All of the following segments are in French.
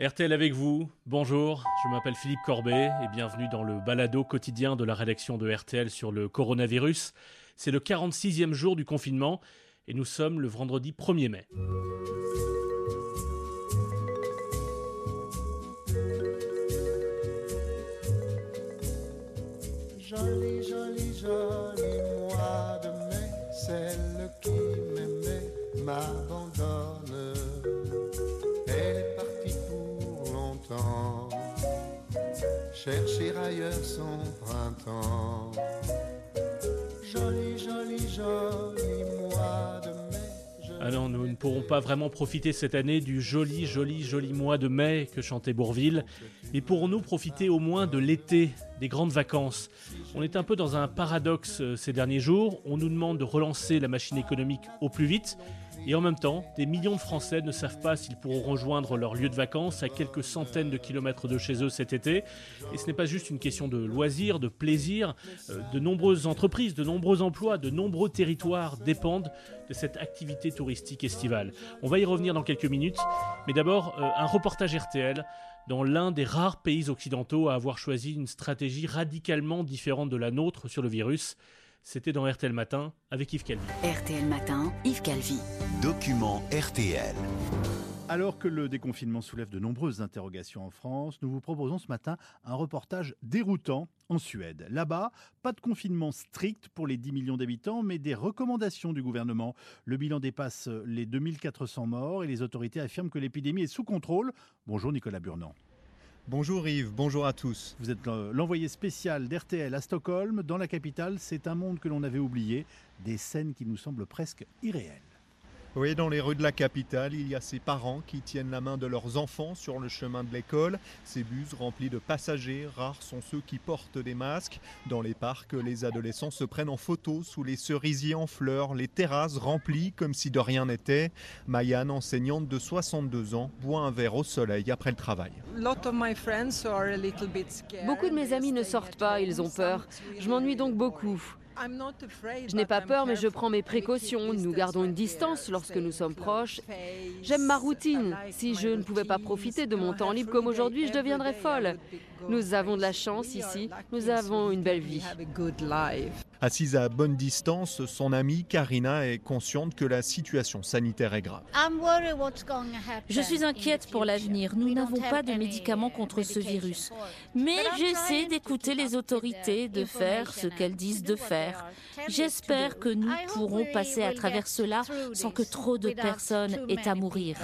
RTL avec vous, bonjour, je m'appelle Philippe Corbet et bienvenue dans le balado quotidien de la rédaction de RTL sur le coronavirus. C'est le 46e jour du confinement et nous sommes le vendredi 1er mai. Longtemps, chercher ailleurs son printemps. Joli, joli, joli mois de mai. Ah non, nous ne pourrons pas vraiment profiter cette année du joli, joli, joli mois de mai que chantait Bourville, mais pourrons-nous profiter au moins de l'été, des grandes vacances On est un peu dans un paradoxe euh, ces derniers jours, on nous demande de relancer la machine économique au plus vite, et en même temps, des millions de Français ne savent pas s'ils pourront rejoindre leur lieu de vacances à quelques centaines de kilomètres de chez eux cet été. Et ce n'est pas juste une question de loisirs, de plaisir. Euh, De nombreuses entreprises, de nombreux emplois, de nombreux territoires dépendent de cette activité touristique estivale. On va y revenir dans quelques minutes. Mais d'abord, euh, un reportage RTL dans l'un des rares pays occidentaux à avoir choisi une stratégie radicalement différente de la nôtre sur le virus. C'était dans RTL Matin avec Yves Calvi. RTL Matin, Yves Calvi. Document RTL. Alors que le déconfinement soulève de nombreuses interrogations en France, nous vous proposons ce matin un reportage déroutant en Suède. Là-bas, pas de confinement strict pour les 10 millions d'habitants, mais des recommandations du gouvernement. Le bilan dépasse les 2400 morts et les autorités affirment que l'épidémie est sous contrôle. Bonjour Nicolas Burnand. Bonjour Yves, bonjour à tous. Vous êtes l'envoyé spécial d'RTL à Stockholm. Dans la capitale, c'est un monde que l'on avait oublié, des scènes qui nous semblent presque irréelles. Oui, dans les rues de la capitale, il y a ces parents qui tiennent la main de leurs enfants sur le chemin de l'école. Ces bus remplis de passagers, rares sont ceux qui portent des masques. Dans les parcs, les adolescents se prennent en photo sous les cerisiers en fleurs, les terrasses remplies comme si de rien n'était. Mayan, enseignante de 62 ans, boit un verre au soleil après le travail. Beaucoup de mes amis ne sortent pas, ils ont peur. Je m'ennuie donc beaucoup. Je n'ai pas peur, mais je prends mes précautions. Nous gardons une distance lorsque nous sommes proches. J'aime ma routine. Si je ne pouvais pas profiter de mon temps libre comme aujourd'hui, je deviendrais folle. Nous avons de la chance ici. Nous avons une belle vie. Assise à bonne distance, son amie Karina est consciente que la situation sanitaire est grave. Je suis inquiète pour l'avenir. Nous n'avons pas de médicaments contre ce virus. Mais j'essaie d'écouter les autorités, de faire ce qu'elles disent de faire. J'espère que nous pourrons passer à travers cela sans que trop de personnes aient à mourir.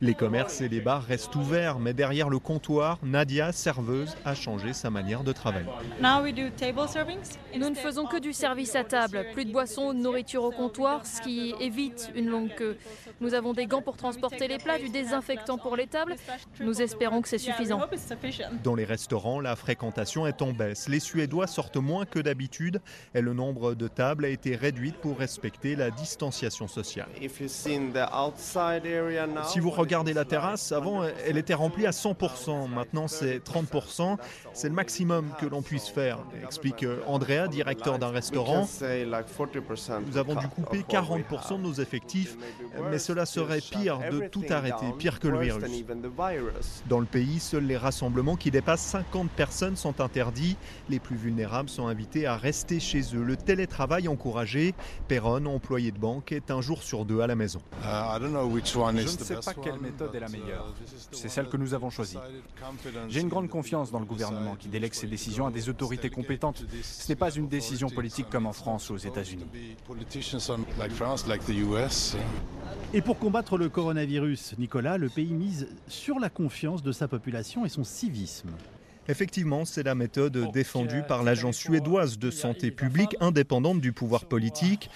Les commerces et les bars restent ouverts, mais derrière le comptoir, Nadia, serveuse, a changé sa manière de travailler. Nous ne faisons que du service à table. Plus de boissons ou de nourriture au comptoir, ce qui évite une longue queue. Nous avons des gants pour transporter les plats, du désinfectant pour les tables. Nous espérons que c'est suffisant. Dans les restaurants, la fréquentation est en baisse. Les Suédois sortent moins que d'habitude et le nombre de tables a été réduit pour respecter la distanciation sociale. Si vous regardez la terrasse, avant elle était remplie à 100%, maintenant c'est 30%. C'est le maximum que l'on puisse faire, explique Andrea, directeur d'un restaurant. Nous avons dû couper 40% de nos effectifs, mais cela serait pire de tout arrêter, pire que le virus. Dans le pays, seuls les rassemblements qui dépassent 50 personnes sont interdits. Les plus vulnérables sont invités à rester chez eux. Le télétravail encouragé. Perron, employé de banque, est un jour sur deux à la maison. Je ne sais pas quelle méthode est la meilleure. C'est celle que nous avons choisie. J'ai une grande confiance dans le gouvernement qui délègue ses décisions à des autorités compétentes. Ce n'est pas une décision politique comme en France ou aux États-Unis. Et pour combattre le coronavirus, Nicolas, le pays mise sur la confiance de sa population et son civisme. Effectivement, c'est la méthode défendue par l'agence suédoise de santé publique indépendante du pouvoir politique.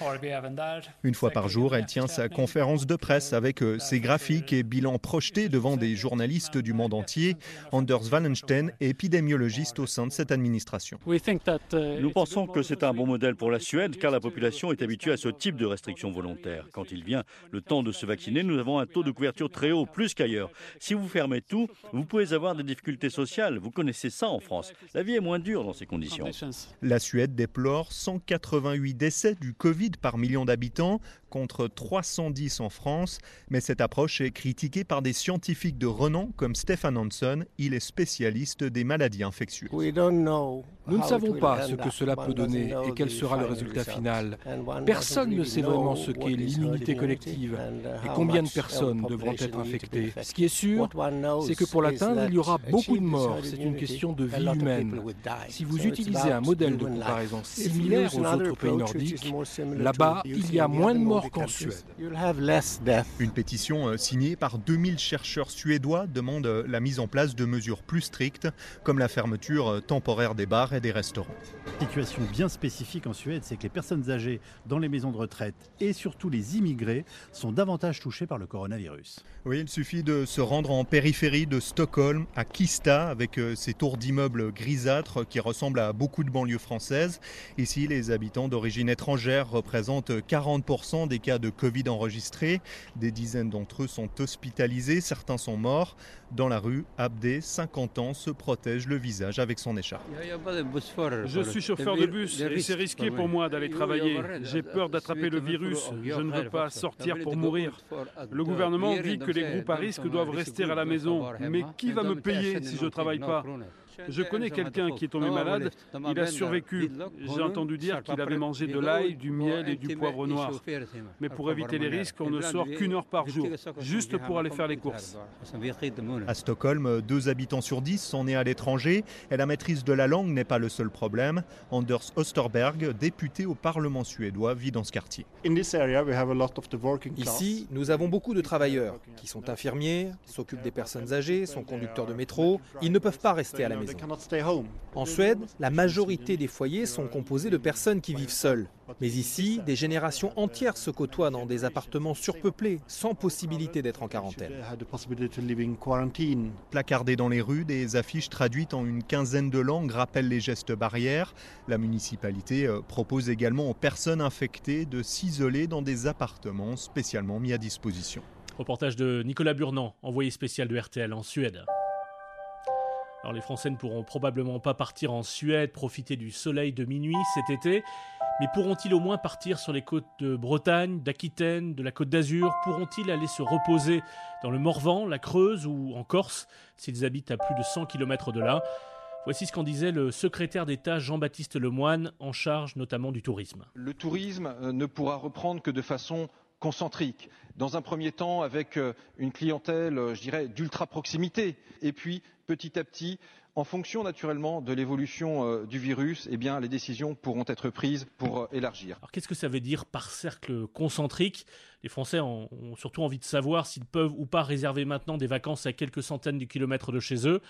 Une fois par jour, elle tient sa conférence de presse avec euh, ses graphiques et bilans projetés devant des journalistes du monde entier. Anders Wallenstein est épidémiologiste au sein de cette administration. Nous pensons que c'est un bon modèle pour la Suède car la population est habituée à ce type de restrictions volontaires. Quand il vient le temps de se vacciner, nous avons un taux de couverture très haut, plus qu'ailleurs. Si vous fermez tout, vous pouvez avoir des difficultés sociales. Vous connaissez ça en France. La vie est moins dure dans ces conditions. La Suède déplore 188 décès du Covid par million d'habitants. Contre 310 en France, mais cette approche est critiquée par des scientifiques de renom comme Stefan Hansen, il est spécialiste des maladies infectieuses. Nous ne savons pas ce que cela peut donner et quel sera le résultat final. Personne ne sait vraiment ce qu'est l'immunité collective et combien de personnes devront être infectées. Ce qui est sûr, c'est que pour l'atteindre, il y aura beaucoup de morts. C'est une question de vie humaine. Si vous utilisez un modèle de comparaison similaire aux autres pays nordiques, là-bas, il y a moins de morts qu'en Suède. Une pétition euh, signée par 2000 chercheurs suédois demande euh, la mise en place de mesures plus strictes, comme la fermeture euh, temporaire des bars et des restaurants. Situation bien spécifique en Suède, c'est que les personnes âgées dans les maisons de retraite et surtout les immigrés sont davantage touchés par le coronavirus. Oui, il suffit de se rendre en périphérie de Stockholm, à Kista, avec ces tours d'immeubles grisâtres qui ressemblent à beaucoup de banlieues françaises. Ici, les habitants d'origine étrangère représentent 40% des cas de Covid enregistrés. Des dizaines d'entre eux sont hospitalisés, certains sont morts. Dans la rue, Abdé, 50 ans, se protège le visage avec son écharpe. Je suis chauffeur de bus et c'est risqué pour moi d'aller travailler. J'ai peur d'attraper le virus. Je ne veux pas sortir pour mourir. Le gouvernement dit que les groupes à risque doivent rester à la maison. Mais qui va me payer si je ne travaille pas je connais quelqu'un qui est tombé malade, il a survécu. J'ai entendu dire qu'il avait mangé de l'ail, du miel et du poivre noir. Mais pour éviter les risques, on ne sort qu'une heure par jour, juste pour aller faire les courses. À Stockholm, deux habitants sur dix sont nés à l'étranger et la maîtrise de la langue n'est pas le seul problème. Anders Osterberg, député au Parlement suédois, vit dans ce quartier. Ici, nous avons beaucoup de travailleurs qui sont infirmiers, s'occupent des personnes âgées, sont conducteurs de métro. Ils ne peuvent pas rester à la maison. En Suède, la majorité des foyers sont composés de personnes qui vivent seules. Mais ici, des générations entières se côtoient dans des appartements surpeuplés, sans possibilité d'être en quarantaine. Placardés dans les rues, des affiches traduites en une quinzaine de langues rappellent les gestes barrières. La municipalité euh, propose également aux personnes infectées de s'isoler dans des appartements spécialement mis à disposition. Reportage de Nicolas Burnand, envoyé spécial de RTL en Suède. Les Français ne pourront probablement pas partir en Suède, profiter du soleil de minuit cet été, mais pourront-ils au moins partir sur les côtes de Bretagne, d'Aquitaine, de la Côte d'Azur? Pourront-ils aller se reposer dans le Morvan, la Creuse ou en Corse, s'ils habitent à plus de 100 km de là? Voici ce qu'en disait le secrétaire d'État Jean-Baptiste Lemoyne, en charge notamment du tourisme. Le tourisme euh, ne pourra reprendre que de façon concentrique. Dans un premier temps, avec euh, une clientèle, euh, je dirais, d'ultra proximité. Et puis, petit à petit, en fonction naturellement de l'évolution euh, du virus, eh bien, les décisions pourront être prises pour élargir. Qu'est-ce que ça veut dire par cercle concentrique? Les Français ont surtout envie de savoir s'ils peuvent ou pas réserver maintenant des vacances à quelques centaines de kilomètres de chez eux.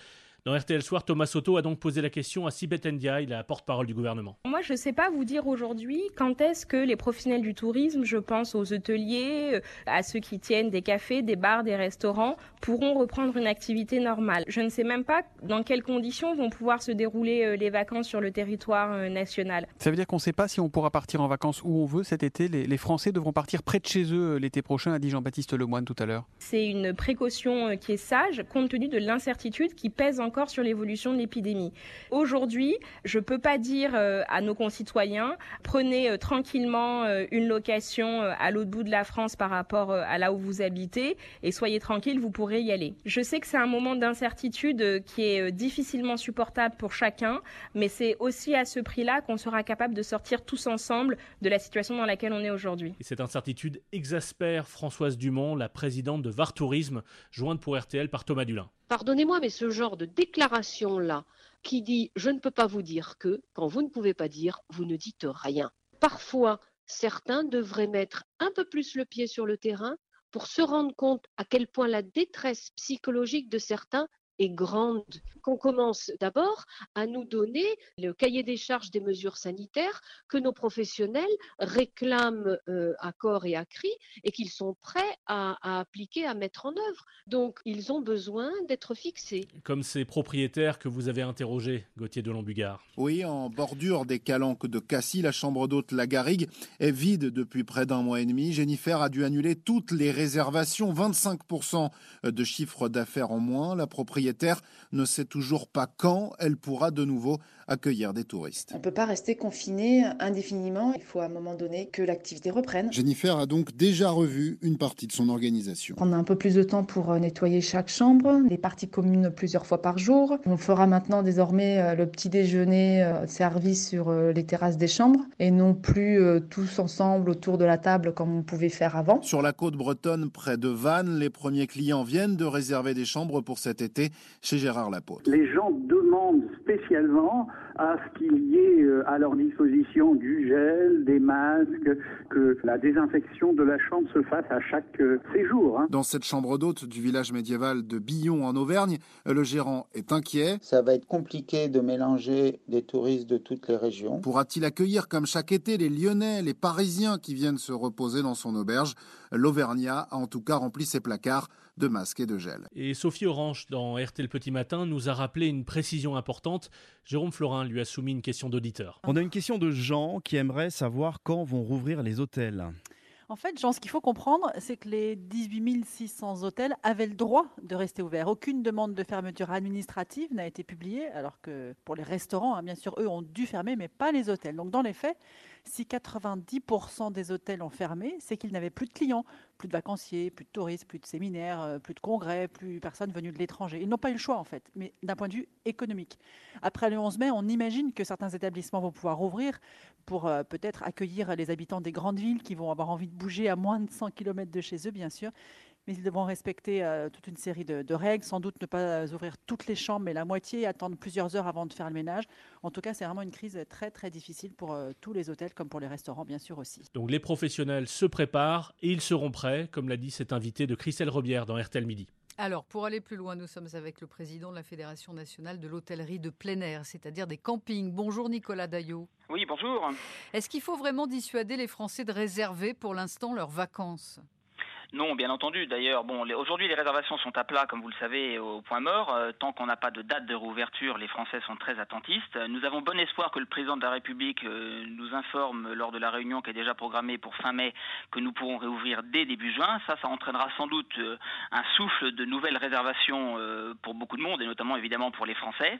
Dans RTL Soir, Thomas Soto a donc posé la question à Sibeth Ndiaye, la porte-parole du gouvernement. Moi, je ne sais pas vous dire aujourd'hui quand est-ce que les professionnels du tourisme, je pense aux hôteliers, euh, à ceux qui tiennent des cafés, des bars, des restaurants, pourront reprendre une activité normale. Je ne sais même pas dans quelles conditions vont pouvoir se dérouler euh, les vacances sur le territoire euh, national. Ça veut dire qu'on ne sait pas si on pourra partir en vacances où on veut cet été. Les, Français devront partir près de chez eux l'été prochain, a dit Jean-Baptiste Lemoyne tout à l'heure. C'est une précaution qui est sage compte tenu de l'incertitude qui pèse encore sur l'évolution de l'épidémie. Aujourd'hui, je ne peux pas dire euh, à nos concitoyens, prenez euh, tranquillement euh, une location à l'autre bout de la France par rapport à là où vous habitez et soyez tranquille, vous pourrez y aller. Je sais que c'est un moment d'incertitude qui est difficilement supportable pour chacun, mais c'est aussi à ce prix-là qu'on sera capable de sortir tous ensemble de la situation dans laquelle on est aujourd'hui. Et cette incertitude exaspère Françoise Dumont, la présidente de VAR Tourisme, jointe pour RTL par Thomas Dulin. Pardonnez-moi, mais ce genre de déclaration-là, qui dit je ne peux pas vous dire que, quand vous ne pouvez pas dire, vous ne dites rien. Parfois, certains devraient mettre un peu plus le pied sur le terrain pour se rendre compte à quel point la détresse psychologique de certains est grande. Qu'on commence d'abord à nous donner le cahier des charges des mesures sanitaires que nos professionnels réclament euh, à corps et à cri et qu'ils sont prêts à, appliquer, à mettre en œuvre. Donc, ils ont besoin d'être fixés. Comme ces propriétaires que vous avez interrogés, Gauthier de Lombugard. Oui, en bordure des calanques de Cassis, la chambre d'hôte La Garrigue est vide depuis près d'un mois et demi. Jennifer a dû annuler toutes les réservations, 25% de chiffre d'affaires en moins. La propriétaire propriétaire ne sait toujours pas quand elle pourra de nouveau accueillir des touristes. On ne peut pas rester confiné indéfiniment. Il faut à un moment donné que l'activité reprenne. Jennifer a donc déjà revu une partie de son organisation. On a un peu plus de temps pour euh, nettoyer chaque chambre, les parties communes plusieurs fois par jour. On fera maintenant désormais euh, le petit déjeuner euh, servi sur les terrasses des chambres et non plus tous ensemble autour de la table comme on pouvait faire avant. Sur la côte bretonne, près de Vannes, les premiers clients viennent de réserver des chambres pour cet été chez Gérard Lapote. Les gens demandent spécialement à ce qu'il y ait euh, à leur disposition du gel, des masques, que la désinfection de la chambre se fasse à chaque euh, séjour. Hein. Dans cette chambre d'hôte du village médiéval de Billon en Auvergne, le gérant est inquiet. Ça va être compliqué de mélanger des touristes de toutes les régions. Pourra-t-il accueillir comme chaque été les Lyonnais, les Parisiens qui viennent se reposer dans son auberge? L'Auvergnat a en tout cas rempli ses placards de masques et de gel. Et Sophie Orange, dans RT Petit Matin, nous a rappelé une précision importante. Jérôme Florin lui a soumis une question d'auditeur. On a une question de Jean qui aimerait savoir quand vont rouvrir les hôtels. En fait, Jean, ce qu'il faut comprendre, c'est que les 18 600 hôtels avaient le droit de rester ouverts. Aucune demande de fermeture administrative n'a été publiée, alors que pour les restaurants, hein, bien sûr, eux ont dû fermer, mais pas les hôtels. Donc, dans les faits, si 90% des hôtels ont fermé, c'est qu'ils n'avaient plus de clients, plus de vacanciers, plus de touristes, plus de séminaires, euh, plus de congrès, plus personne venu de l'étranger. Ils n'ont pas eu le choix en fait, mais d'un point de vue économique. Après le 11 mai, on imagine que certains établissements vont pouvoir rouvrir pour euh, peut-être accueillir les habitants des grandes villes qui vont avoir envie de bouger à moins de 100 km de chez eux, bien sûr, mais ils devront respecter euh, toute une série de, règles, sans doute ne pas ouvrir toutes les chambres, mais la moitié, attendre plusieurs heures avant de faire le ménage. En tout cas, c'est vraiment une crise très très difficile pour euh, tous les hôtels comme pour les restaurants, bien sûr aussi. Donc les professionnels se préparent et ils seront prêts, comme l'a dit cet invité de Christelle Robière dans RTL Midi. Alors, pour aller plus loin, nous sommes avec le président de la Fédération nationale de l'hôtellerie de plein air, c'est-à-dire des campings. Bonjour Nicolas Daillot. Oui, bonjour. Est-ce qu'il faut vraiment dissuader les Français de réserver pour l'instant leurs vacances? Non, bien entendu. D'ailleurs, bon, aujourd'hui les réservations sont à plat, comme vous le savez, au point mort. Euh, tant qu'on n'a pas de date de réouverture, les Français sont très attentistes. Nous avons bon espoir que le président de la République euh, nous informe lors de la réunion qui est déjà programmée pour fin mai que nous pourrons réouvrir dès début juin. Ça, ça entraînera sans doute euh, un souffle de nouvelles réservations pour beaucoup de monde et notamment évidemment pour les Français.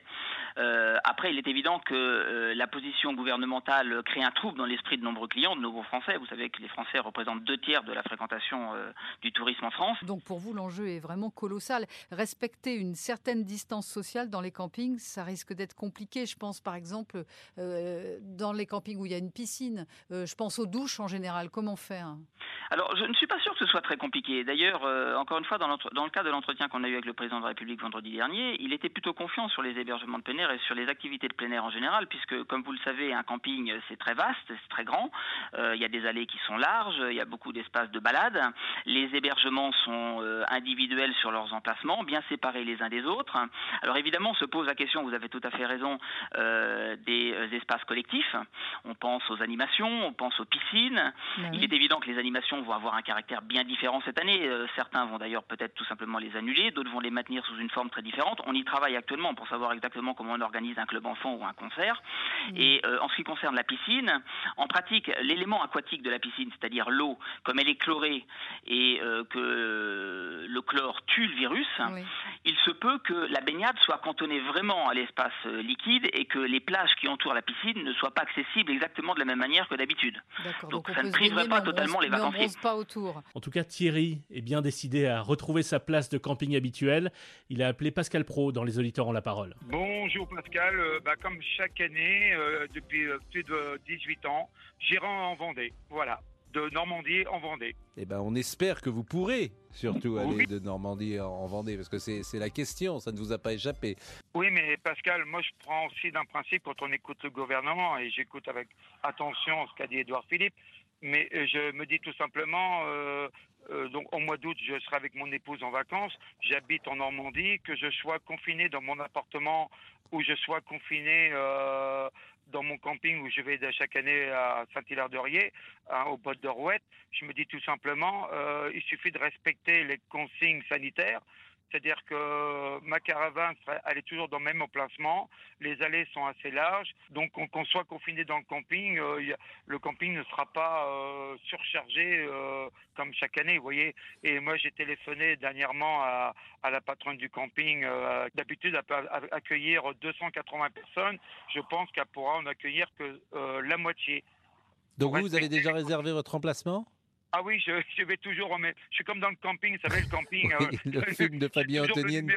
après, il est évident que la position gouvernementale crée un trouble dans l'esprit de nombreux clients, de nouveaux Français. Vous savez que les Français représentent deux tiers de la fréquentation du tourisme en France. Donc pour vous, l'enjeu est vraiment colossal. Respecter une certaine distance sociale dans les campings, ça risque d'être compliqué. Je pense par exemple euh, dans les campings où il y a une piscine. Euh, je pense aux douches en général. Comment faire? Alors je ne suis pas sûr que ce soit très compliqué. D'ailleurs, euh, encore une fois, dans, dans, le cas de l'entretien qu'on a eu avec le président de la République vendredi dernier, il était plutôt confiant sur les hébergements de plein air et sur les activités de plein air en général, puisque comme vous le savez, un camping c'est très vaste, c'est très grand. il y a des allées qui sont larges, il y a beaucoup d'espaces de balade. Les hébergements sont euh, individuels sur leurs emplacements, bien séparés les uns des autres. Alors évidemment, on se pose la question, vous avez tout à fait raison, euh, des euh, espaces collectifs. On pense aux animations, on pense aux piscines. Il est évident que les animations vont avoir un caractère bien différent cette année. certains vont d'ailleurs peut-être tout simplement les annuler, d'autres vont les maintenir sous une forme très différente. On y travaille actuellement pour savoir exactement comment on organise un club enfant ou un concert. Et en ce qui concerne la piscine, en pratique, l'élément aquatique de la piscine, c'est-à-dire l'eau, comme elle est chlorée et euh, que le chlore tue le virus, il se peut que la baignade soit cantonnée vraiment à l'espace euh, liquide et que les plages qui entourent la piscine ne soient pas accessibles exactement de la même manière que d'habitude. Donc, ça ne priverait pas totalement les vacanciers. Pas autour. En tout cas, Thierry est bien décidé à retrouver sa place de camping habituelle. Il a appelé Pascal Pro dans Les auditeurs ont la parole. Bonjour Pascal, euh, bah, comme chaque année, depuis plus de 18 ans, j'irai en Vendée. Voilà de Normandie en Vendée. Eh ben, on espère que vous pourrez surtout aller de Normandie en Vendée, parce que c'est la question, ça ne vous a pas échappé. Oui, mais Pascal, moi je prends aussi d'un principe quand on écoute le gouvernement, et j'écoute avec attention ce qu'a dit Édouard Philippe, mais euh, je me dis tout simplement, euh, euh, donc au mois d'août, je serai avec mon épouse en vacances, j'habite en Normandie, que je sois confiné dans mon appartement ou je sois confiné dans mon camping où je vais chaque année à Saint-Hilaire-de-Riez, hein, au bord de Rouette, je me dis tout simplement, euh, il suffit de respecter les consignes sanitaires C'est-à-dire que ma caravane, elle est toujours dans le même emplacement. Les allées sont assez larges. Donc, qu'on soit confiné dans le camping, euh, le camping ne sera pas euh, surchargé euh, comme chaque année, vous voyez. Et moi, j'ai téléphoné dernièrement à, la patronne du camping. D'habitude, elle peut accueillir 280 personnes. Je pense qu'elle pourra en accueillir que la moitié. Donc, vous, vous avez déjà réservé votre emplacement? Ah oui, je, vais toujours remettre. Je suis comme dans le camping, vous savez, le camping. Euh, le film de Fabien Antoniente.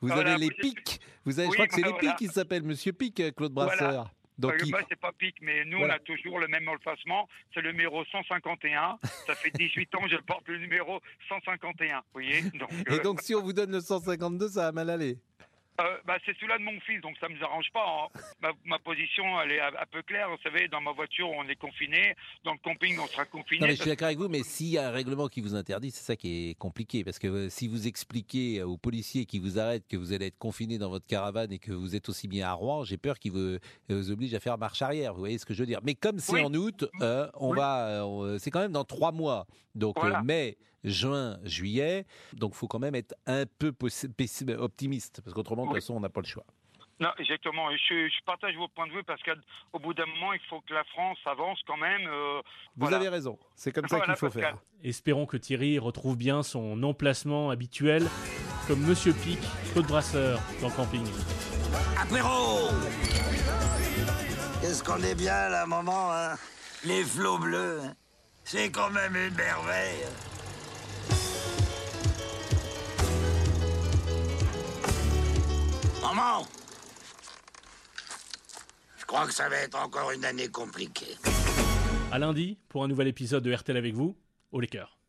Vous avez les pics. Vous avez, je crois que c'est les pics qui s'appellent Monsieur Pic, euh, Claude Brasseur. Donc, il... c'est pas pic, mais nous, on a toujours le même effacement. C'est le numéro 151. Ça fait 18 ans que je porte le numéro 151. Vous voyez donc, Et euh, donc, si on vous donne le 152, ça va mal aller euh, bah, c'est celui-là de mon fils, donc ça ne nous arrange pas. Hein. Ma, position, elle est un, peu claire. Vous savez, dans ma voiture, on est confiné. Dans le camping, on sera confiné. je suis d'accord avec vous, mais s'il y a un règlement qui vous interdit, c'est ça qui est compliqué. Parce que euh, si vous expliquez aux policiers qui vous arrêtent que vous allez être confiné dans votre caravane et que vous êtes aussi bien à Rouen, j'ai peur qu'ils vous, vous, obligent à faire marche arrière. Vous voyez ce que je veux dire Mais comme c'est en août, euh, on va, c'est quand même dans trois mois. Donc, mai, juin, juillet. Donc, il faut quand même être un peu optimiste, parce qu'autrement, de toute façon, on n'a pas le choix. Non, exactement. Je, partage vos points de vue parce qu'au bout d'un moment, il faut que la France avance quand même. Euh, Vous avez raison. C'est comme ça qu'il faut faire. Espérons que Thierry retrouve bien son emplacement habituel, comme Monsieur Pic, Claude Brasseur, dans le camping. Apéro Qu'est-ce qu'on est bien là, maman hein? Les flots bleus, hein? c'est quand même une merveille. Maman Je crois que ça va être encore une année compliquée. À lundi pour un nouvel épisode de RTL avec vous, au Laker.